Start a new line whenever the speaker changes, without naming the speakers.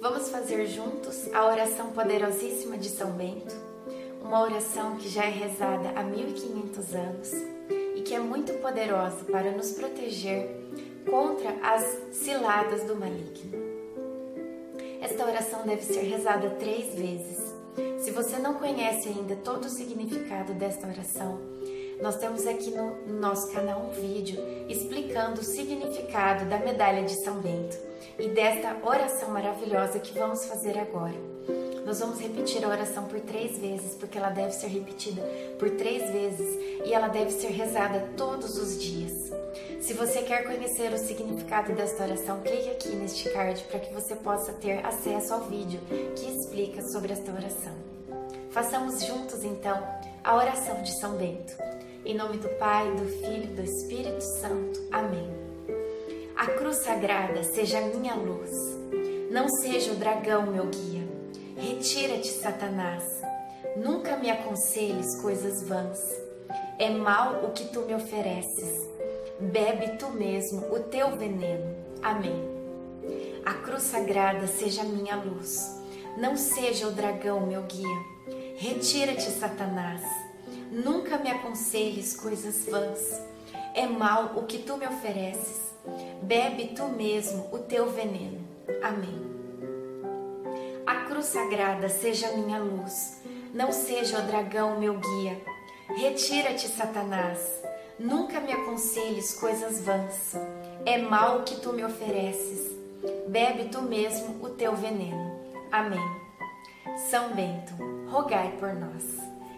Vamos fazer juntos a oração poderosíssima de São Bento, uma oração que já é rezada há 1500 anos e que é muito poderosa para nos proteger contra as ciladas do maligno. Esta oração deve ser rezada três vezes. Se você não conhece ainda todo o significado desta oração, nós temos aqui no nosso canal um vídeo explicando o significado da medalha de São Bento e desta oração maravilhosa que vamos fazer agora. Nós vamos repetir a oração por três vezes, porque ela deve ser repetida por três vezes e ela deve ser rezada todos os dias. Se você quer conhecer o significado desta oração, clique aqui neste card para que você possa ter acesso ao vídeo que explica sobre esta oração. Façamos juntos então a oração de São Bento. Em nome do Pai, do Filho e do Espírito Santo. Amém. A cruz sagrada seja minha luz, não seja o dragão meu guia. Retira-te, Satanás. Nunca me aconselhes coisas vãs. É mal o que tu me ofereces. Bebe tu mesmo o teu veneno. Amém. A cruz sagrada seja minha luz, não seja o dragão meu guia. Retira-te, Satanás. Nunca me aconselhes coisas vãs. É mal o que tu me ofereces. Bebe tu mesmo o teu veneno. Amém. A cruz sagrada seja minha luz, não seja o dragão meu guia. Retira-te, Satanás. Nunca me aconselhes coisas vãs. É mal o que tu me ofereces. Bebe tu mesmo o teu veneno. Amém. São Bento, rogai por nós.